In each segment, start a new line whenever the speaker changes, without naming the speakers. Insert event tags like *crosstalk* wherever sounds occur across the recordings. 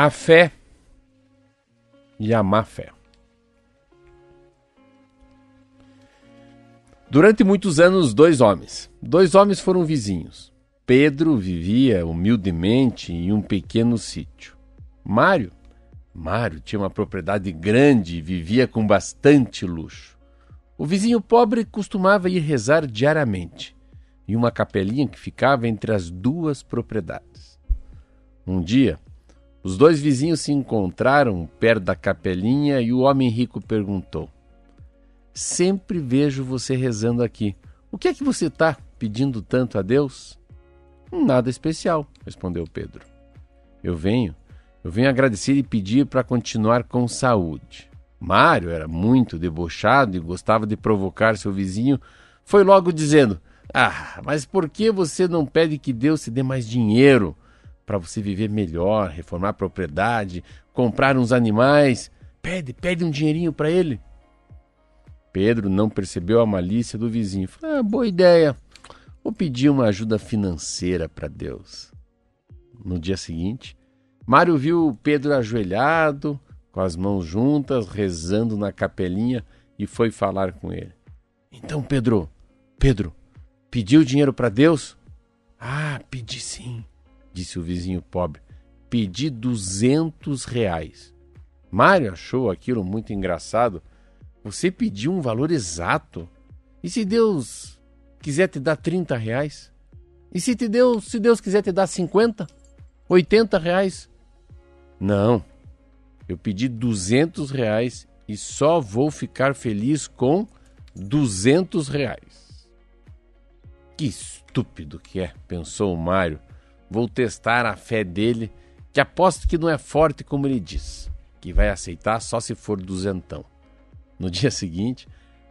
A fé e a má fé. Durante muitos anos, dois homens. Dois homens foram vizinhos. Pedro vivia humildemente em um pequeno sítio. Mário, Mário tinha uma propriedade grande e vivia com bastante luxo. O vizinho pobre costumava ir rezar diariamente em uma capelinha que ficava entre as duas propriedades. Um dia, os dois vizinhos se encontraram perto da capelinha e o homem rico perguntou: Sempre vejo você rezando aqui. O que é que você está pedindo tanto a Deus? Nada especial, respondeu Pedro. Eu venho, eu venho agradecer e pedir para continuar com saúde. Mário era muito debochado e gostava de provocar seu vizinho. Foi logo dizendo: Ah, mas por que você não pede que Deus te dê mais dinheiro para você viver melhor, reformar a propriedade, comprar uns animais? Pede, pede um dinheirinho para ele. Pedro não percebeu a malícia do vizinho. Falou, ah, boa ideia. Vou pedir uma ajuda financeira para Deus. No dia seguinte, Mário viu Pedro ajoelhado, com as mãos juntas, rezando na capelinha e foi falar com ele. Então, Pedro, Pedro, pediu dinheiro para Deus? Ah, pedi sim, disse o vizinho pobre. Pedi duzentos reais. Mário achou aquilo muito engraçado. Você pediu um valor exato. E se Deus quiser te dar 30 reais? E se, te Deus, se Deus quiser te dar 50? 80 reais? Não, eu pedi 200 reais e só vou ficar feliz com 200 reais. Que estúpido que é, pensou o Mário. Vou testar a fé dele, que aposto que não é forte como ele diz, que vai aceitar só se for duzentão. No *laughs* dia seguinte,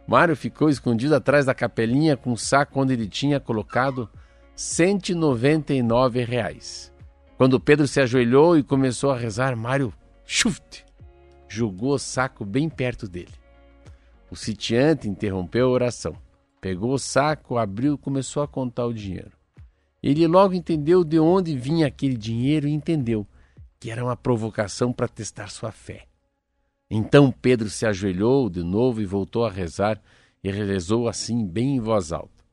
Mário ficou escondido atrás da capelinha com o saco onde ele tinha colocado 199 reais. Quando Pedro se ajoelhou e começou a rezar, Mário Chute! Jogou o saco bem perto dele. O sitiante interrompeu a oração. Pegou o saco, abriu e começou a contar o dinheiro. Ele logo entendeu de onde vinha aquele dinheiro e entendeu que era uma provocação para testar sua fé. Então Pedro se ajoelhou de novo e voltou a rezar e rezou assim, bem em voz alta: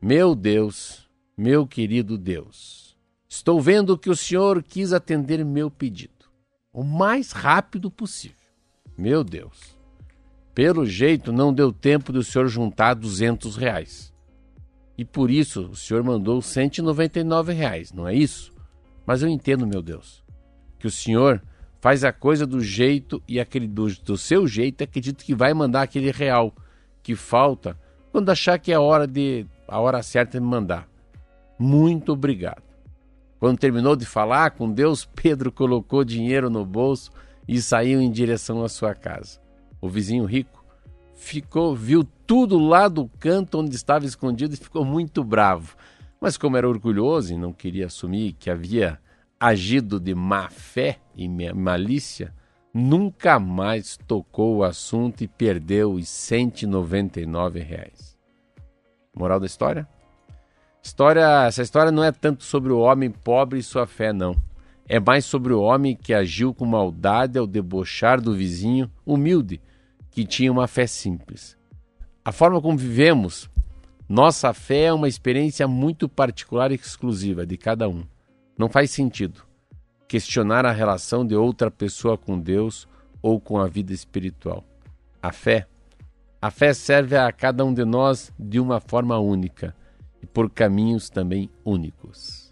Meu Deus, meu querido Deus, estou vendo que o Senhor quis atender meu pedido o mais rápido possível. Meu Deus. Pelo jeito, não deu tempo do senhor juntar 200 reais. E por isso o senhor mandou 199 reais, não é isso? Mas eu entendo, meu Deus, que o senhor faz a coisa do jeito e aquele do, do seu jeito, acredito que vai mandar aquele real que falta quando achar que é a hora de a hora certa de mandar. Muito obrigado. Quando terminou de falar com Deus, *laughs* Pedro colocou dinheiro no bolso e saiu em direção à sua casa. O vizinho rico ficou, viu tudo lá do canto onde estava escondido e ficou muito bravo. Mas como era orgulhoso e não queria assumir que havia agido de má fé e malícia, nunca mais tocou o assunto e perdeu os 199 reais. Moral da história? História, essa história não é tanto sobre o homem pobre e sua fé, não. É mais sobre o homem que agiu com maldade ao debochar do vizinho humilde, que tinha uma fé simples. A forma como vivemos, nossa fé é uma experiência muito particular e exclusiva de cada um. Não faz sentido questionar a relação de outra pessoa com Deus ou com a vida espiritual. A fé, a fé serve a cada um de nós de uma forma única e por caminhos também únicos.